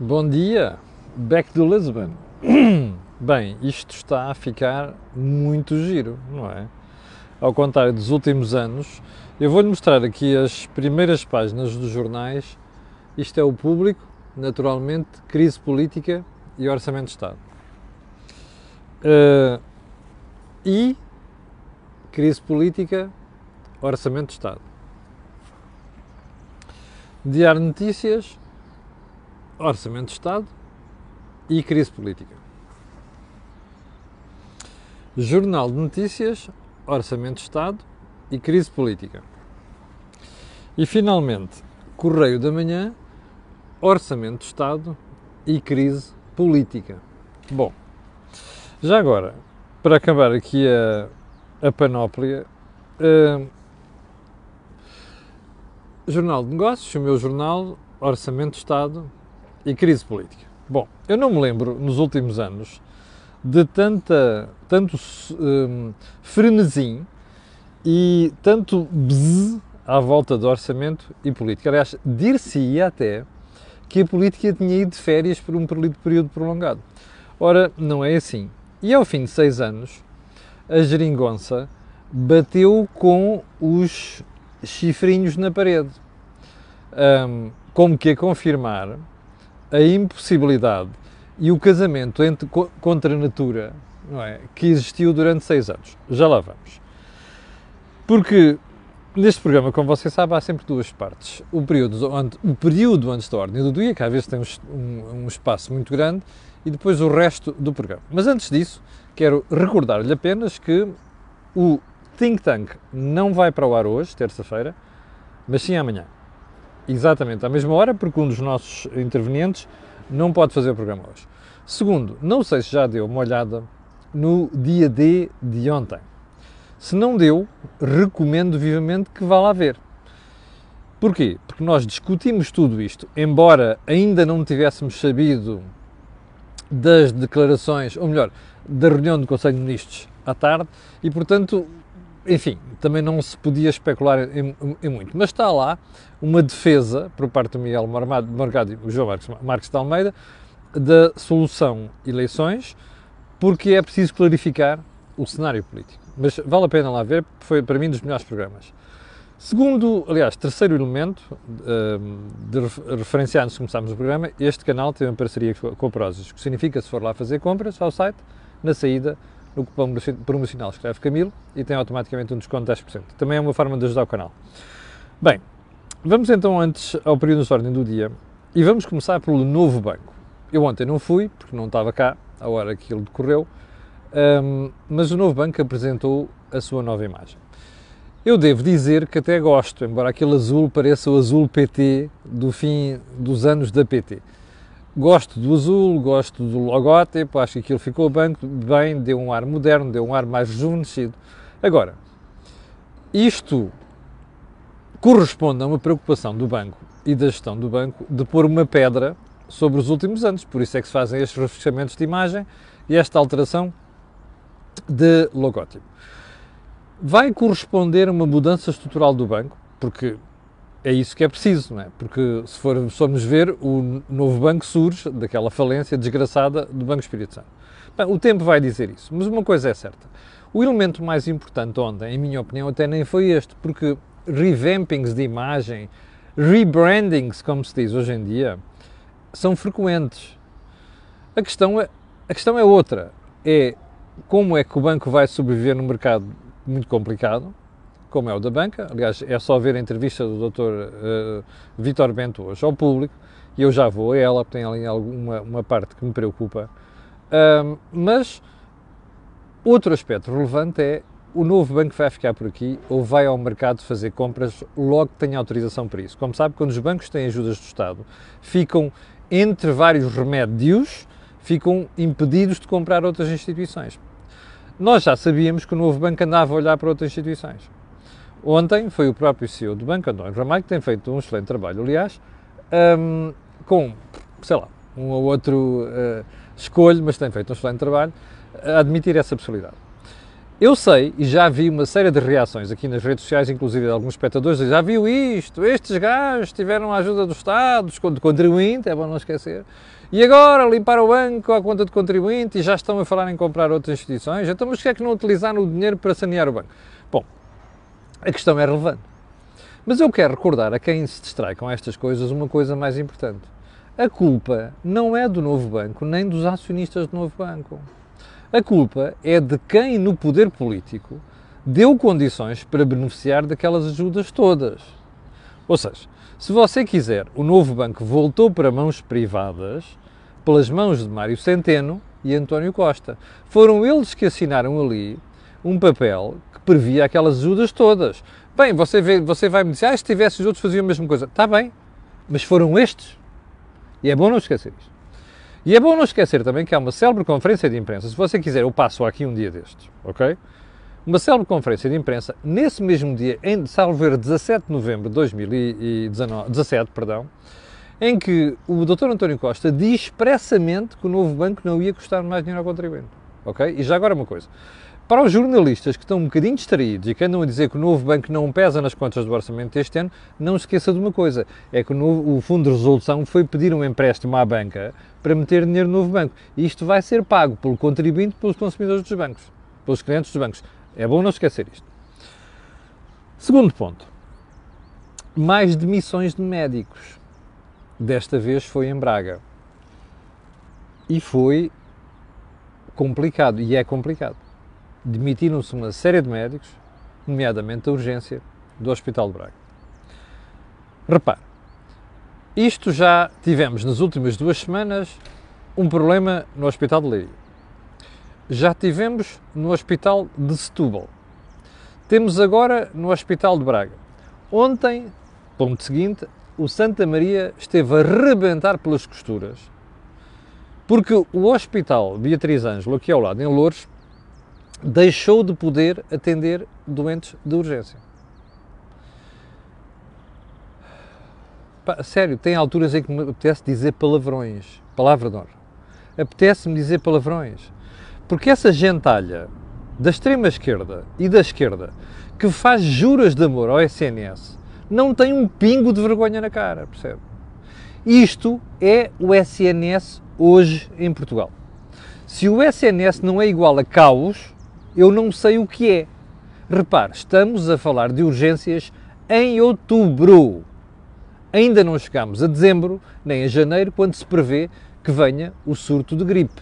Bom dia, back to Lisbon. Bem, isto está a ficar muito giro, não é? Ao contrário dos últimos anos, eu vou-lhe mostrar aqui as primeiras páginas dos jornais. Isto é o público, naturalmente, crise política e orçamento de Estado. Uh, e crise política, orçamento de Estado. Diário Notícias, Orçamento de Estado e crise política. Jornal de Notícias, Orçamento de Estado e crise política. E finalmente, Correio da Manhã, Orçamento de Estado e crise política. Bom, já agora, para acabar aqui a, a panóplia, uh, Jornal de Negócios, o meu jornal, Orçamento de Estado e crise política. Bom, eu não me lembro nos últimos anos de tanta, tanto um, frenesim e tanto bzz à volta do orçamento e política. Aliás, dir-se-ia até que a política tinha ido de férias por um período prolongado. Ora, não é assim. E ao fim de seis anos, a geringonça bateu com os chifrinhos na parede, um, como que a confirmar a impossibilidade e o casamento entre, contra a natura não é, que existiu durante seis anos. Já lá vamos. Porque neste programa, como você sabe, há sempre duas partes. O período, onde, o período antes da ordem do dia, que às vezes tem um, um espaço muito grande, e depois o resto do programa. Mas antes disso, quero recordar-lhe apenas que o Think Tank não vai para o ar hoje, terça-feira, mas sim amanhã exatamente à mesma hora, porque um dos nossos intervenientes não pode fazer o programa hoje. Segundo, não sei se já deu uma olhada no dia D de ontem. Se não deu, recomendo vivamente que vá lá ver. Porquê? Porque nós discutimos tudo isto, embora ainda não tivéssemos sabido das declarações, ou melhor, da reunião do Conselho de Ministros à tarde, e portanto enfim, também não se podia especular em, em, muito. Mas está lá uma defesa, por parte do Miguel Margado e João Marcos, Marcos de Almeida, da solução eleições, porque é preciso clarificar o cenário político. Mas vale a pena lá ver, foi para mim dos melhores programas. Segundo, aliás, terceiro elemento, ehm, de referenciar antes de começarmos o programa, este canal tem uma parceria com a Prozis, que significa, se for lá fazer compras ao site, na saída no cupom promocional escreve Camilo e tem automaticamente um desconto de 10%. Também é uma forma de ajudar o canal. Bem, vamos então antes ao período de ordem do dia e vamos começar pelo novo banco. Eu ontem não fui, porque não estava cá, a hora que ele decorreu, um, mas o novo banco apresentou a sua nova imagem. Eu devo dizer que até gosto, embora aquele azul pareça o azul PT do fim dos anos da PT. Gosto do azul, gosto do logótipo, acho que aquilo ficou bem, bem, deu um ar moderno, deu um ar mais rejuvenescido. Agora, isto corresponde a uma preocupação do banco e da gestão do banco de pôr uma pedra sobre os últimos anos, por isso é que se fazem estes refrescamentos de imagem e esta alteração de logótipo. Vai corresponder a uma mudança estrutural do banco, porque é isso que é preciso, não é? Porque se for, formos ver, o novo banco surge daquela falência desgraçada do Banco Espírito Santo. Bem, o tempo vai dizer isso, mas uma coisa é certa. O elemento mais importante ontem, em minha opinião, até nem foi este, porque revampings de imagem, rebrandings, como se diz hoje em dia, são frequentes. A questão é, a questão é outra, é como é que o banco vai sobreviver num mercado muito complicado, como é o da banca. Aliás, é só ver a entrevista do Dr. Uh, Vitor Bento hoje ao público, e eu já vou a ela, porque tem ali alguma uma parte que me preocupa. Uh, mas outro aspecto relevante é o novo banco vai ficar por aqui ou vai ao mercado fazer compras logo que tenha autorização para isso. Como sabe, quando os bancos têm ajudas do Estado, ficam entre vários remédios, ficam impedidos de comprar outras instituições. Nós já sabíamos que o novo banco andava a olhar para outras instituições. Ontem foi o próprio CEO do banco, António Ramalho, que tem feito um excelente trabalho, aliás, um, com, sei lá, um ou outro uh, escolho, mas tem feito um excelente trabalho, a admitir essa possibilidade. eu sei, e já vi uma série de reações aqui nas redes sociais, inclusive de alguns espectadores, já viu isto, estes gajos tiveram a ajuda do Estado, do contribuinte, é bom não esquecer, e agora limpar o banco à conta do contribuinte e já estão a falar em comprar outras instituições, então mas que é que não utilizaram o dinheiro para sanear o banco? Bom, a questão é relevante. Mas eu quero recordar a quem se distrai com estas coisas uma coisa mais importante. A culpa não é do novo banco, nem dos acionistas do novo banco. A culpa é de quem no poder político deu condições para beneficiar daquelas ajudas todas. Ou seja, se você quiser, o novo banco voltou para mãos privadas, pelas mãos de Mário Centeno e António Costa. Foram eles que assinaram ali um papel previa aquelas ajudas todas. Bem, você, vê, você vai me dizer, ah, se tivesse os outros faziam a mesma coisa. Está bem, mas foram estes. E é bom não esquecer isto. E é bom não esquecer também que há uma célebre conferência de imprensa. Se você quiser, eu passo aqui um dia destes, ok? Uma célebre conferência de imprensa, nesse mesmo dia, em, salvo ver, 17 de novembro de 2017, perdão, em que o Dr. António Costa diz expressamente que o novo banco não ia custar mais dinheiro ao contribuinte, ok? E já agora uma coisa. Para os jornalistas que estão um bocadinho distraídos e que andam a dizer que o novo banco não pesa nas contas do orçamento deste ano, não se esqueça de uma coisa: é que o, novo, o Fundo de Resolução foi pedir um empréstimo à banca para meter dinheiro no novo banco. E isto vai ser pago pelo contribuinte pelos consumidores dos bancos, pelos clientes dos bancos. É bom não esquecer isto. Segundo ponto: mais demissões de médicos. Desta vez foi em Braga. E foi complicado, e é complicado demitiram-se uma série de médicos, nomeadamente a urgência do Hospital de Braga. Repare, isto já tivemos nas últimas duas semanas um problema no Hospital de Leiria. Já tivemos no Hospital de Setúbal. Temos agora no Hospital de Braga. Ontem, ponto seguinte, o Santa Maria esteve a rebentar pelas costuras, porque o Hospital Beatriz Ângelo, aqui ao lado, em Louros, deixou de poder atender doentes de urgência. Pá, sério, tem alturas em que me apetece dizer palavrões, palavra de honra. Apetece-me dizer palavrões. Porque essa gentalha da extrema esquerda e da esquerda que faz juras de amor ao SNS não tem um pingo de vergonha na cara, percebe? Isto é o SNS hoje em Portugal. Se o SNS não é igual a caos, eu não sei o que é. Repare, estamos a falar de urgências em outubro. Ainda não chegamos a dezembro, nem a janeiro, quando se prevê que venha o surto de gripe.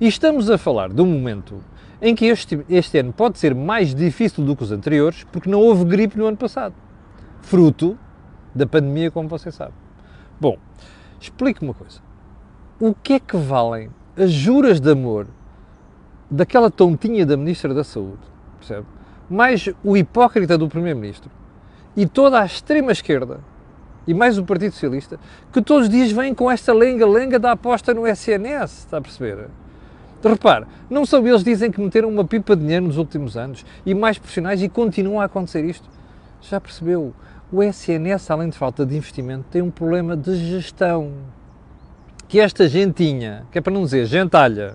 E estamos a falar de um momento em que este, este ano pode ser mais difícil do que os anteriores, porque não houve gripe no ano passado. Fruto da pandemia, como você sabe. Bom, explique-me uma coisa. O que é que valem as juras de amor daquela tontinha da Ministra da Saúde, percebe? Mais o hipócrita do Primeiro-Ministro e toda a extrema-esquerda e mais o Partido Socialista, que todos os dias vêm com esta lenga-lenga da aposta no SNS, está a perceber? Repare, não são eles dizem que meteram uma pipa de dinheiro nos últimos anos e mais profissionais e continua a acontecer isto. Já percebeu? O SNS, além de falta de investimento, tem um problema de gestão. Que esta gentinha, que é para não dizer gentalha,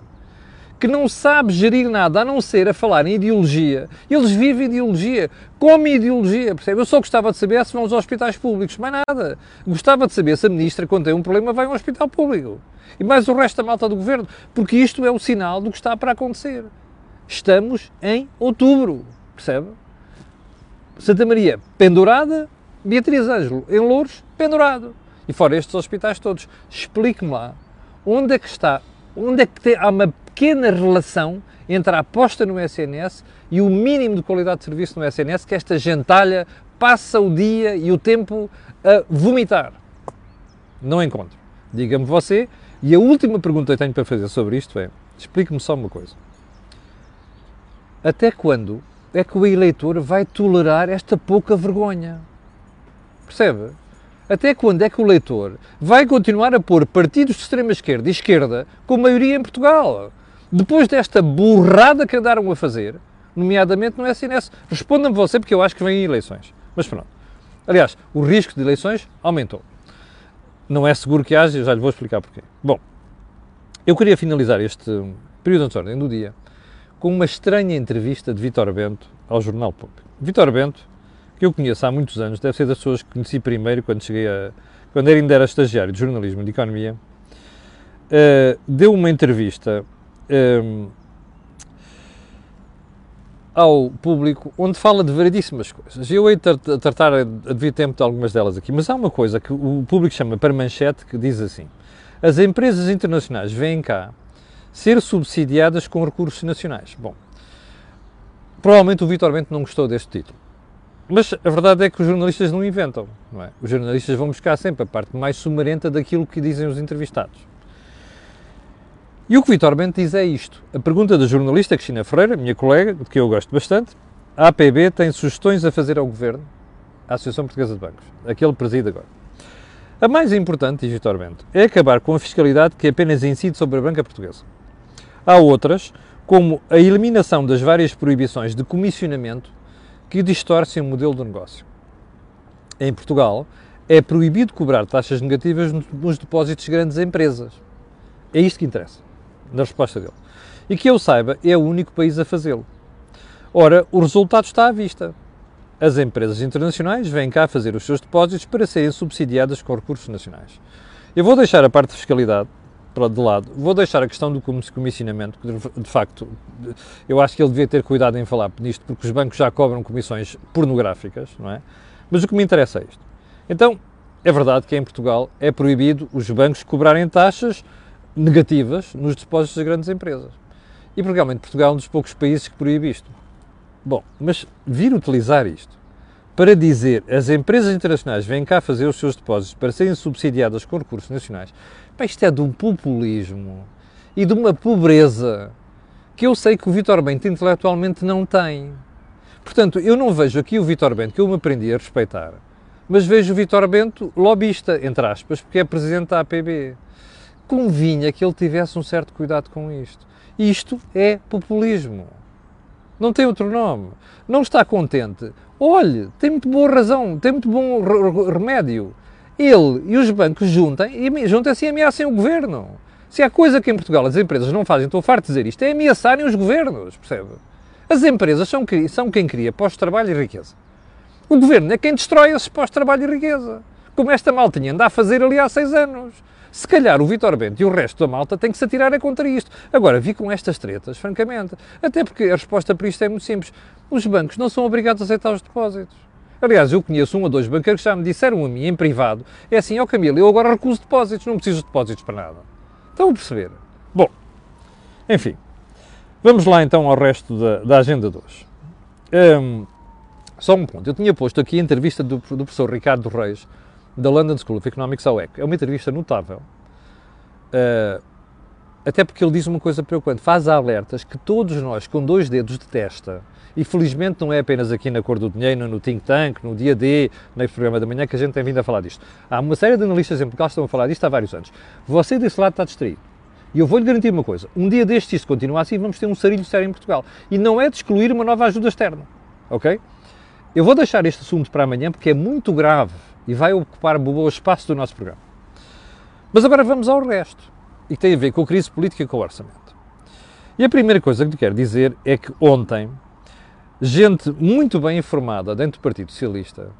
que não sabe gerir nada a não ser a falar em ideologia. Eles vivem ideologia, comem ideologia, percebe? Eu só gostava de saber se vão aos hospitais públicos, mais nada. Gostava de saber se a ministra, quando tem um problema, vai a um hospital público. E mais o resto da malta do governo, porque isto é o sinal do que está para acontecer. Estamos em outubro, percebe? Santa Maria pendurada, Beatriz Ângelo em Louros pendurado. E fora estes hospitais todos. Explique-me lá onde é que está, onde é que tem, há uma pequena relação entre a aposta no SNS e o mínimo de qualidade de serviço no SNS que esta gentalha passa o dia e o tempo a vomitar. Não encontro. Diga-me você. E a última pergunta que tenho para fazer sobre isto é: explique-me só uma coisa. Até quando é que o eleitor vai tolerar esta pouca vergonha? Percebe? Até quando é que o eleitor vai continuar a pôr partidos de extrema-esquerda e esquerda com maioria em Portugal? Depois desta burrada que andaram a fazer, nomeadamente no SNS, responda-me você, porque eu acho que vêm eleições. Mas pronto. Aliás, o risco de eleições aumentou. Não é seguro que haja, já lhe vou explicar porquê. Bom, eu queria finalizar este período de ordem do dia com uma estranha entrevista de Vítor Bento ao Jornal Público. Vítor Bento, que eu conheço há muitos anos, deve ser das pessoas que conheci primeiro quando cheguei a. quando ainda era estagiário de jornalismo e de economia, uh, deu uma entrevista. Um, ao público onde fala de variedíssimas coisas. Eu hei de tratar a devir tempo de algumas delas aqui, mas há uma coisa que o público chama para manchete que diz assim: as empresas internacionais vêm cá ser subsidiadas com recursos nacionais. Bom, provavelmente o Vitor Bento não gostou deste título. Mas a verdade é que os jornalistas não inventam, não é? Os jornalistas vão buscar sempre a parte mais sumarenta daquilo que dizem os entrevistados. E o que Vitor Bento diz é isto. A pergunta da jornalista Cristina Ferreira, minha colega, de que eu gosto bastante, a APB tem sugestões a fazer ao Governo, à Associação Portuguesa de Bancos, aquele preside agora. A mais importante, diz Vitor Bento, é acabar com a fiscalidade que apenas incide sobre a banca portuguesa. Há outras, como a eliminação das várias proibições de comissionamento que distorcem o modelo do negócio. Em Portugal, é proibido cobrar taxas negativas nos depósitos de grandes empresas. É isto que interessa na resposta dele. E que eu saiba, é o único país a fazê-lo. Ora, o resultado está à vista. As empresas internacionais vêm cá fazer os seus depósitos para serem subsidiadas com recursos nacionais. Eu vou deixar a parte de fiscalidade de lado, vou deixar a questão do comissionamento, que de facto eu acho que ele devia ter cuidado em falar nisto, porque os bancos já cobram comissões pornográficas, não é? Mas o que me interessa é isto. Então, é verdade que em Portugal é proibido os bancos cobrarem taxas negativas nos depósitos das grandes empresas. E realmente Portugal é um dos poucos países que proíbe isto. Bom, mas vir utilizar isto para dizer as empresas internacionais vêm cá fazer os seus depósitos para serem subsidiadas com recursos nacionais, pá, isto é de um populismo e de uma pobreza que eu sei que o Vitor Bento intelectualmente não tem. Portanto, eu não vejo aqui o Vitor Bento, que eu me aprendi a respeitar, mas vejo o Vitor Bento lobista, entre aspas, porque é presidente da APB convinha que ele tivesse um certo cuidado com isto. Isto é populismo. Não tem outro nome. Não está contente. Olhe, tem muito boa razão, tem muito bom remédio. Ele e os bancos juntem e juntem-se e ameacem o governo. Se há coisa que em Portugal as empresas não fazem, estou farto de dizer isto, é ameaçarem os governos, percebe? As empresas são, são quem cria pós-trabalho e riqueza. O governo é quem destrói esses pós-trabalho e riqueza. Como esta maltinha anda a fazer ali há seis anos. Se calhar o Vitor Bento e o resto da malta têm que se atirar contra isto. Agora, vi com estas tretas, francamente. Até porque a resposta para isto é muito simples. Os bancos não são obrigados a aceitar os depósitos. Aliás, eu conheço um ou dois banqueiros que já me disseram a mim, em privado, é assim, ó oh Camilo, eu agora recuso depósitos, não preciso de depósitos para nada. Estão a perceber? Bom, enfim, vamos lá então ao resto da, da agenda de hoje. Um, só um ponto, eu tinha posto aqui a entrevista do, do professor Ricardo Reis, da London School of Economics ao ECO. É uma entrevista notável, uh, até porque ele diz uma coisa preocupante, faz alertas que todos nós, com dois dedos de testa, e felizmente não é apenas aqui na Cor do Dinheiro, no Think Tank, no Dia D, no programa da manhã, que a gente tem vindo a falar disto. Há uma série de analistas em Portugal que estão a falar disto há vários anos. Você desse lado está distraído. E eu vou-lhe garantir uma coisa: um dia destes, isto continuar assim, vamos ter um sarilho sério em Portugal. E não é de excluir uma nova ajuda externa. Ok? Eu vou deixar este assunto para amanhã porque é muito grave e vai ocupar um bom espaço do nosso programa. Mas agora vamos ao resto, e que tem a ver com a crise política e com o orçamento. E a primeira coisa que quero dizer é que ontem, gente muito bem informada dentro do Partido Socialista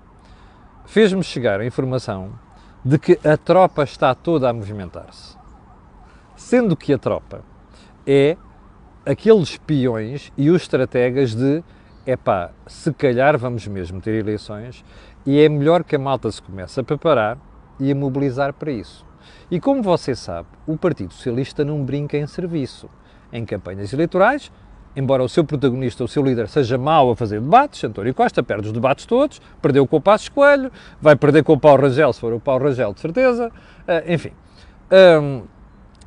fez-me chegar a informação de que a tropa está toda a movimentar-se. Sendo que a tropa é aqueles peões e os estrategas de epá, se calhar vamos mesmo ter eleições e é melhor que a malta se comece a preparar e a mobilizar para isso. E como você sabe, o Partido Socialista não brinca em serviço. Em campanhas eleitorais, embora o seu protagonista, o seu líder, seja mau a fazer debates, António Costa perde os debates todos, perdeu com o Passos Coelho, vai perder com o Paulo Rangel, se for o Paulo Rangel, de certeza, uh, enfim. Um,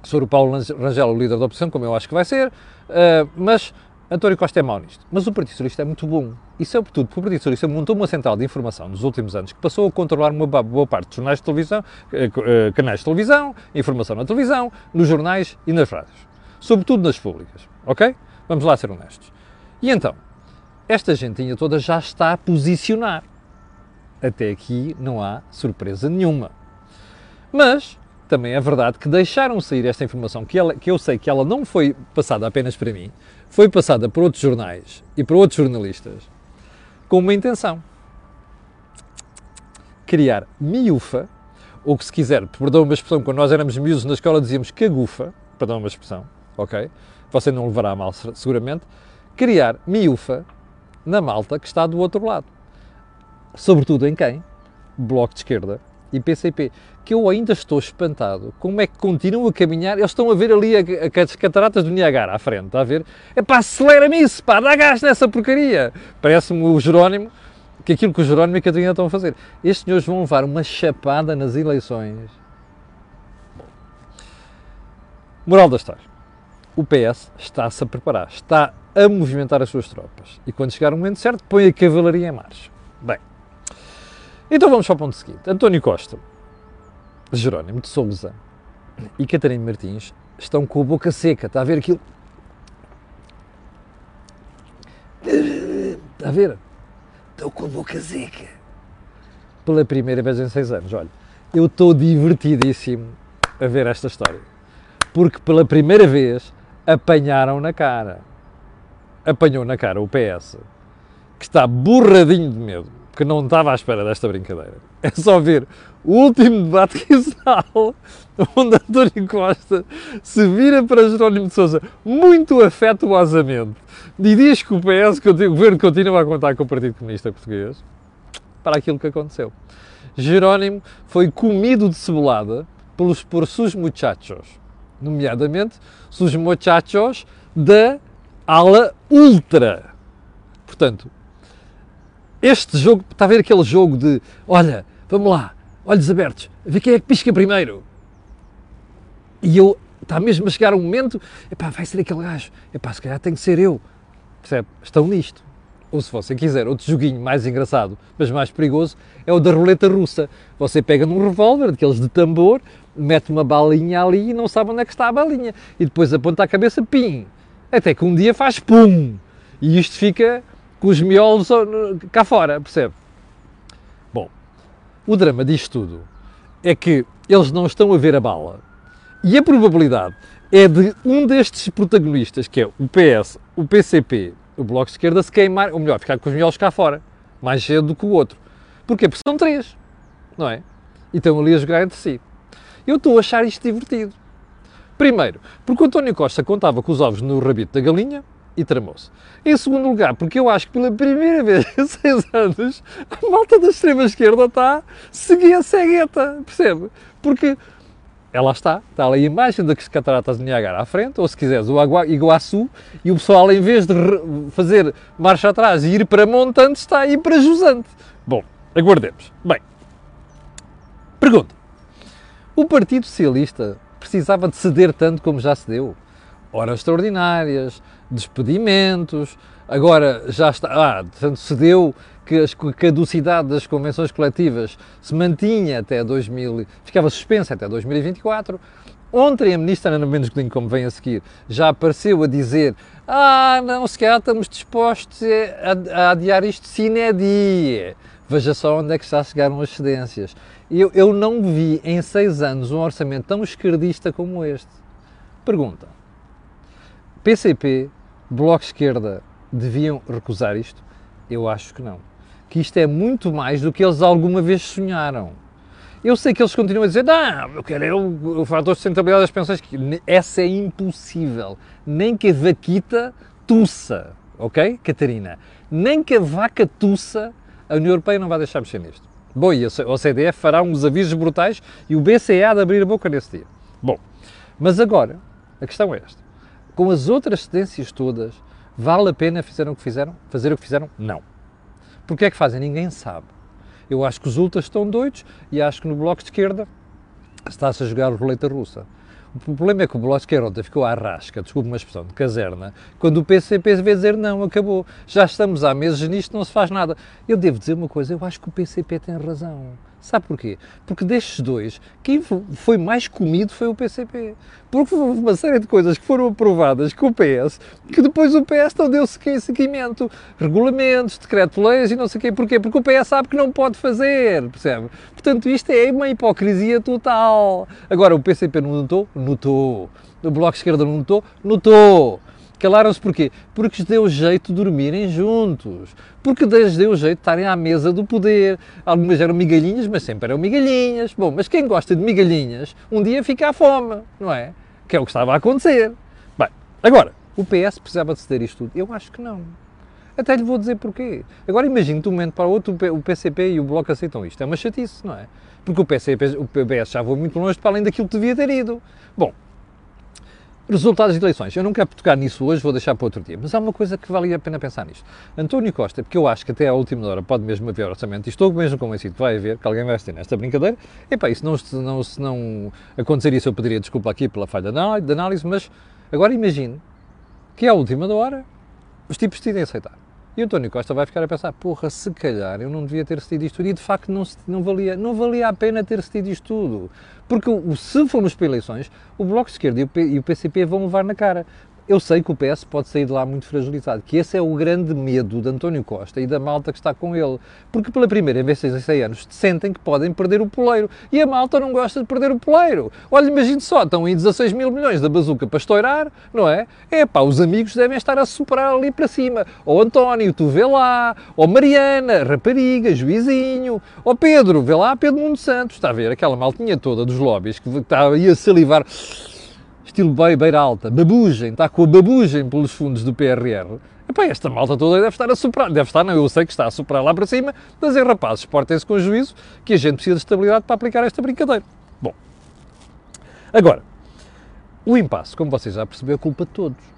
se for o Paulo Rangel o líder da oposição, como eu acho que vai ser, uh, mas António Costa é mau nisto, mas o Partido Socialista é muito bom. E sobretudo porque o Partido Socialista montou uma central de informação nos últimos anos que passou a controlar uma boa parte dos jornais de televisão, eh, eh, canais de televisão, informação na televisão, nos jornais e nas rádios. Sobretudo nas públicas, ok? Vamos lá ser honestos. E então, esta gentinha toda já está a posicionar. Até aqui não há surpresa nenhuma. Mas também é verdade que deixaram sair esta informação, que, ela, que eu sei que ela não foi passada apenas para mim, foi passada por outros jornais e por outros jornalistas, com uma intenção. Criar miúfa, ou que se quiser, perdão uma expressão, quando nós éramos miúdos na escola dizíamos cagufa, perdão uma expressão, ok? Você não levará a mal seguramente, criar miúfa na malta que está do outro lado. Sobretudo em quem? Bloco de Esquerda e PCP, que eu ainda estou espantado. Como é que continuam a caminhar? Eles estão a ver ali as cataratas do Niagara à frente, está a ver? É pá, acelera-me isso, pá, dá gás nessa porcaria. Parece-me o Jerónimo, que aquilo que o Jerónimo e a Catarina estão a fazer. Estes senhores vão levar uma chapada nas eleições. Moral da história. O PS está-se a preparar, está a movimentar as suas tropas. E quando chegar o momento certo, põe a cavalaria em marcha. Bem, então vamos para o ponto seguinte. António Costa, Jerónimo de Souza e Catarina Martins estão com a boca seca. Está a ver aquilo? Está a ver? Estão com a boca seca. Pela primeira vez em seis anos. Olha, eu estou divertidíssimo a ver esta história. Porque pela primeira vez apanharam na cara. Apanhou na cara o PS, que está borradinho de medo que não estava à espera desta brincadeira. É só ver o último debate quinzenal onde António Costa se vira para Jerónimo de Sousa muito afetuosamente e diz que o PS, que o governo continua a contar com o Partido Comunista Português para aquilo que aconteceu. Jerónimo foi comido de cebolada pelos, por seus muchachos, nomeadamente seus muchachos da ala ultra. Portanto, este jogo, está a ver aquele jogo de, olha, vamos lá, olhos abertos, ver quem é que pisca primeiro. E eu, está mesmo a chegar um momento, epá, vai ser aquele gajo, epá, se calhar tem que ser eu. Percebe? Estão nisto. Ou se você quiser outro joguinho mais engraçado, mas mais perigoso, é o da roleta russa. Você pega num revólver, daqueles de tambor, mete uma balinha ali e não sabe onde é que está a balinha. E depois aponta a cabeça, pim. Até que um dia faz pum. E isto fica com os miolos cá fora, percebe? Bom, o drama disto tudo é que eles não estão a ver a bala. E a probabilidade é de um destes protagonistas, que é o PS, o PCP, o Bloco de Esquerda, se queimar, ou melhor, ficar com os miolos cá fora, mais cedo do que o outro. Porquê? Porque são três, não é? E estão ali a jogar entre si. Eu estou a achar isto divertido. Primeiro, porque o António Costa contava com os ovos no rabito da galinha, e tramou-se. Em segundo lugar, porque eu acho que pela primeira vez em seis anos a malta da extrema-esquerda está seguir a cegueta, percebe? Porque ela está, está ali a imagem das cataratas de Niagara à frente, ou se quiseres o Iguaçu, e o pessoal em vez de fazer marcha atrás e ir para montante, está a ir para jusante. Bom, aguardemos. Bem, pergunta. O Partido Socialista precisava de ceder tanto como já se deu? Horas extraordinárias, despedimentos, agora já está, ah, portanto, se deu que a caducidade das convenções coletivas se mantinha até 2000, ficava suspensa até 2024. Ontem a ministra Ana Mendes Godinho, como vem a seguir, já apareceu a dizer ah, não, se calhar estamos dispostos a, a adiar isto sine die. Veja só onde é que já chegaram as cedências. Eu, eu não vi em seis anos um orçamento tão esquerdista como este. Pergunta. PCP Bloco Esquerda deviam recusar isto? Eu acho que não. Que isto é muito mais do que eles alguma vez sonharam. Eu sei que eles continuam a dizer, não, eu quero é o, o fator de sustentabilidade das pensões. Essa é impossível. Nem que a vaquita tussa, ok, Catarina? Nem que a vaca tussa, a União Europeia não vai deixar mexer nisto. Bom, e a OCDE fará uns avisos brutais e o BCE há de abrir a boca nesse dia. Bom, mas agora, a questão é esta com as outras cedências todas, vale a pena fizeram o que fizeram? fazer o que fizeram? Não. Porque é que fazem? Ninguém sabe. Eu acho que os ultras estão doidos e acho que no Bloco de Esquerda está-se a jogar roleta russa. O problema é que o Bloco de Esquerda ficou à rasca, desculpe uma expressão, de caserna, quando o PCP veio dizer não, acabou, já estamos há meses nisto, não se faz nada. Eu devo dizer uma coisa, eu acho que o PCP tem razão. Sabe porquê? Porque destes dois, quem foi mais comido foi o PCP. Porque houve uma série de coisas que foram aprovadas com o PS, que depois o PS não deu seguimento. Regulamentos, decreto-leis e não sei o quê. Porquê? Porque o PS sabe que não pode fazer, percebe? Portanto, isto é uma hipocrisia total. Agora, o PCP não notou? Notou. O Bloco de Esquerda não notou? Notou. Calaram-se porquê? Porque lhes deu jeito de dormirem juntos. Porque lhes deu jeito de estarem à mesa do poder. Algumas eram migalhinhas, mas sempre eram migalhinhas. Bom, mas quem gosta de migalhinhas, um dia fica à fome, não é? Que é o que estava a acontecer. Bem, agora, o PS precisava de ceder isto tudo? Eu acho que não. Até lhe vou dizer porquê. Agora imagine de um momento para o outro o PCP e o Bloco aceitam isto. É uma chatice, não é? Porque o PCP, o PS já voou muito longe para além daquilo que devia ter ido. Bom, Resultados de eleições. Eu não quero tocar nisso hoje, vou deixar para outro dia. Mas há uma coisa que vale a pena pensar nisto. António Costa, porque eu acho que até à última hora pode mesmo haver orçamento, e estou mesmo convencido que vai haver, que alguém vai ter nesta brincadeira. Epá, se não, não, se não acontecer isso, eu pediria desculpa aqui pela falha de análise, mas agora imagine que à última hora os tipos decidem aceitar. E o António Costa vai ficar a pensar, porra, se calhar eu não devia ter cedido isto tudo. E de facto não, não, valia, não valia a pena ter cedido isto tudo. Porque se formos para eleições, o Bloco de Esquerda e o PCP vão levar na cara eu sei que o PS pode sair de lá muito fragilizado, que esse é o grande medo de António Costa e da malta que está com ele, porque pela primeira vez em 6 anos sentem que podem perder o poleiro, e a malta não gosta de perder o poleiro. Olha, imagine só, estão aí 16 mil milhões da bazuca para estourar, não é? É pá, os amigos devem estar a superar ali para cima, ou António, tu vê lá, ou Mariana, rapariga, juizinho, ou Pedro, vê lá Pedro Mundo Santos, está a ver, aquela maltinha toda dos lobbies que está aí a salivar estilo beira alta, babugem, está com a babugem pelos fundos do PRR. Epá, esta malta toda deve estar a superar, deve estar, não, eu sei que está a superar lá para cima, mas é rapazes, portem-se com juízo, que a gente precisa de estabilidade para aplicar esta brincadeira. Bom, agora, o impasse, como vocês já perceberam, é culpa de todos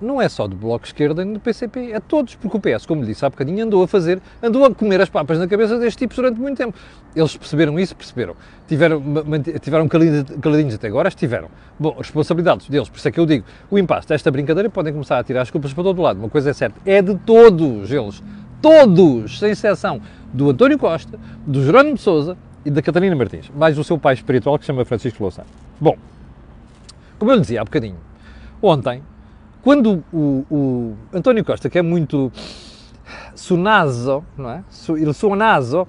não é só do Bloco Esquerda nem do PCP, é todos, porque o PS, como lhe disse há bocadinho, andou a fazer, andou a comer as papas na cabeça destes tipos durante muito tempo. Eles perceberam isso, perceberam. Tiveram, tiveram caladinhos até agora, estiveram. Bom, responsabilidades deles, por isso é que eu digo, o impasse desta brincadeira podem começar a tirar as culpas para todo lado. Uma coisa é certa, é de todos eles, todos, sem exceção, do António Costa, do Jerónimo de Sousa e da Catarina Martins, mais o seu pai espiritual que se chama Francisco Louçã. Bom, como eu lhe dizia há bocadinho, ontem quando o, o, António Costa, que é muito sonazo, não é? Ele sonazo,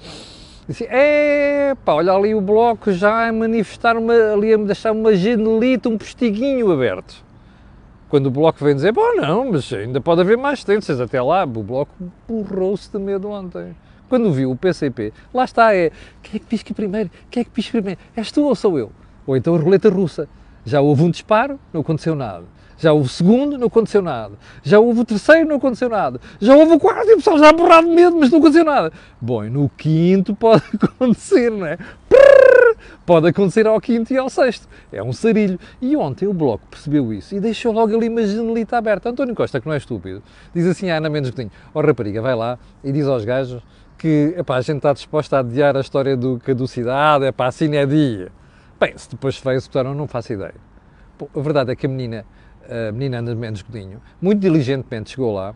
disse, é pá, olha ali o bloco já a manifestar uma, ali a deixar uma janelita, um postiguinho aberto. Quando o bloco vem dizer, bom, não, mas ainda pode haver mais tendências até lá, o bloco burrou-se de medo ontem. Quando viu o PCP, lá está, é, quem é que pisca primeiro? Quem é que pisca primeiro? És tu ou sou eu? Ou então a roleta russa. Já houve um disparo, não aconteceu nada já houve o segundo, não aconteceu nada. Já houve o terceiro, não aconteceu nada. Já houve o quarto e o pessoal já borrado medo, mas não aconteceu nada. Bom, no quinto pode acontecer, não é? Pode acontecer ao quinto e ao sexto. É um sarilho. E ontem o Bloco percebeu isso e deixou logo ali uma janelita aberta. António Costa, que não é estúpido, diz assim à Ana Mendes Godinho, ó oh, rapariga, vai lá e diz aos gajos que epá, a gente está disposta a adiar a história do caducidade, epá, assim é dia. Bem, se depois vai executar ou não faço ideia. Pô, a verdade é que a menina a menina Ana Mendes Godinho, muito diligentemente chegou lá.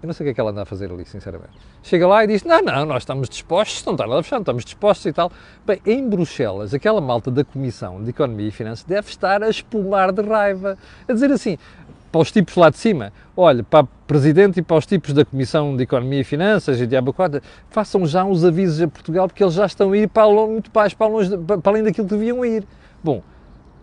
Eu não sei o que é que ela anda a fazer ali, sinceramente. Chega lá e diz: Não, não, nós estamos dispostos, não está nada fechado, estamos dispostos e tal. Bem, em Bruxelas, aquela malta da Comissão de Economia e Finanças deve estar a espumar de raiva. A dizer assim, para os tipos lá de cima, olha, para o Presidente e para os tipos da Comissão de Economia e Finanças e de Abacota, façam já uns avisos a Portugal porque eles já estão a ir para muito mais para, longe, para além daquilo que deviam ir. Bom,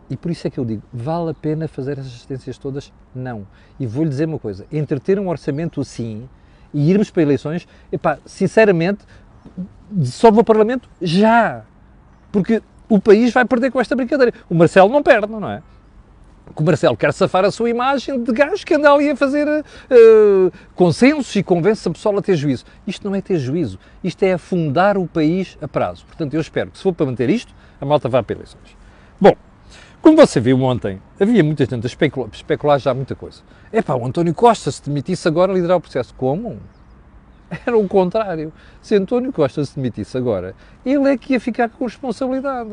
e por isso é que eu digo, vale a pena fazer essas assistências todas? Não. E vou-lhe dizer uma coisa, entre ter um orçamento assim e irmos para eleições, epá, sinceramente, dissolve o Parlamento já. Porque o país vai perder com esta brincadeira. O Marcelo não perde, não é? o Marcelo quer safar a sua imagem de gajo que anda ali a fazer uh, consensos e convence a pessoa a ter juízo. Isto não é ter juízo, isto é afundar o país a prazo. Portanto, eu espero que se for para manter isto, a malta vá para eleições. Bom, como você viu ontem, havia muita gente a especular, especular já muita coisa. É pá, o António Costa se demitisse agora liderar o processo. Como? Era o contrário. Se António Costa se demitisse agora, ele é que ia ficar com responsabilidade.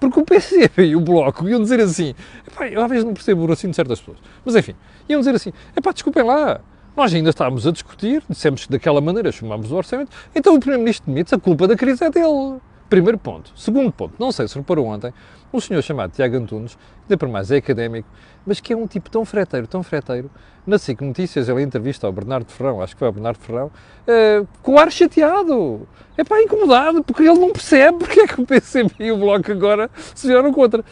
Porque o PCB e o Bloco iam dizer assim, epá, eu às vezes não percebo o raciocínio de certas pessoas, mas enfim, iam dizer assim, epá, desculpem lá, nós ainda estávamos a discutir, dissemos que daquela maneira chamámos o orçamento, então o Primeiro-Ministro demite a culpa da crise é dele. Primeiro ponto. Segundo ponto, não sei se reparou ontem, um senhor chamado Tiago Antunes, ainda por mais é académico, mas que é um tipo tão freteiro, tão freteiro. Na SIC Notícias, ele entrevista ao Bernardo Ferrão, acho que foi ao Bernardo Ferrão, uh, com o ar chateado. É pá, incomodado, porque ele não percebe porque é que o PCB e o Bloco agora se vieram contra.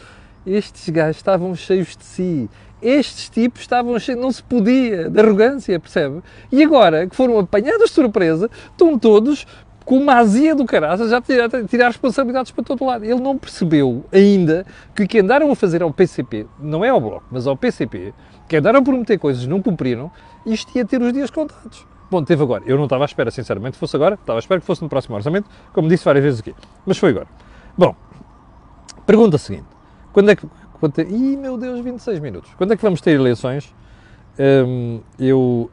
Estes gajos estavam cheios de si. Estes tipos estavam cheios, não se podia, de arrogância, percebe? E agora, que foram apanhados de surpresa, estão todos com uma azia do caraças, já tirar, tirar responsabilidades para todo lado. Ele não percebeu ainda que o que andaram a fazer ao PCP, não é ao Bloco, mas ao PCP, que andaram a prometer coisas, não cumpriram, isto ia ter os dias contados. Bom, teve agora. Eu não estava à espera, sinceramente, fosse agora. Estava à espera que fosse no próximo orçamento, como disse várias vezes aqui. Mas foi agora. Bom, pergunta seguinte. Quando é que... Quando é, ih, meu Deus, 26 minutos. Quando é que vamos ter eleições? Hum, eu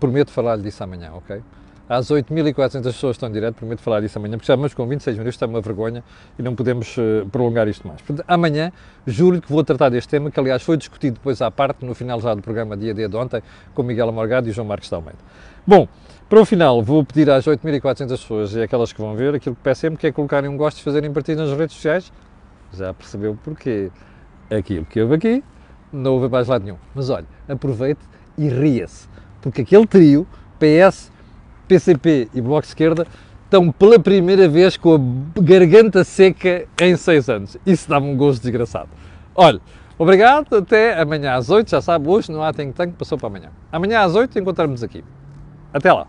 prometo falar-lhe disso amanhã, ok? Às 8.400 pessoas estão em direto, prometo falar disso amanhã, porque já vamos com 26 minutos, está uma vergonha e não podemos uh, prolongar isto mais. Portanto, amanhã, juro que vou tratar deste tema, que aliás foi discutido depois à parte, no final já do programa dia D de ontem, com Miguel Amorgado e João Marcos de Almeida. Bom, para o final, vou pedir às 8.400 pessoas e aquelas que vão ver, aquilo que peço sempre, que é colocarem um gosto de fazerem partido nas redes sociais. Já percebeu porquê? Aquilo que houve aqui, não houve mais lado nenhum. Mas olha, aproveite e ria-se, porque aquele trio, PS, PCP e Bloco de Esquerda estão pela primeira vez com a garganta seca em seis anos. Isso dá-me um gosto desgraçado. Olha, obrigado, até amanhã às 8, já sabe, hoje não há tem tanque, passou para amanhã. Amanhã às 8 encontramos aqui. Até lá.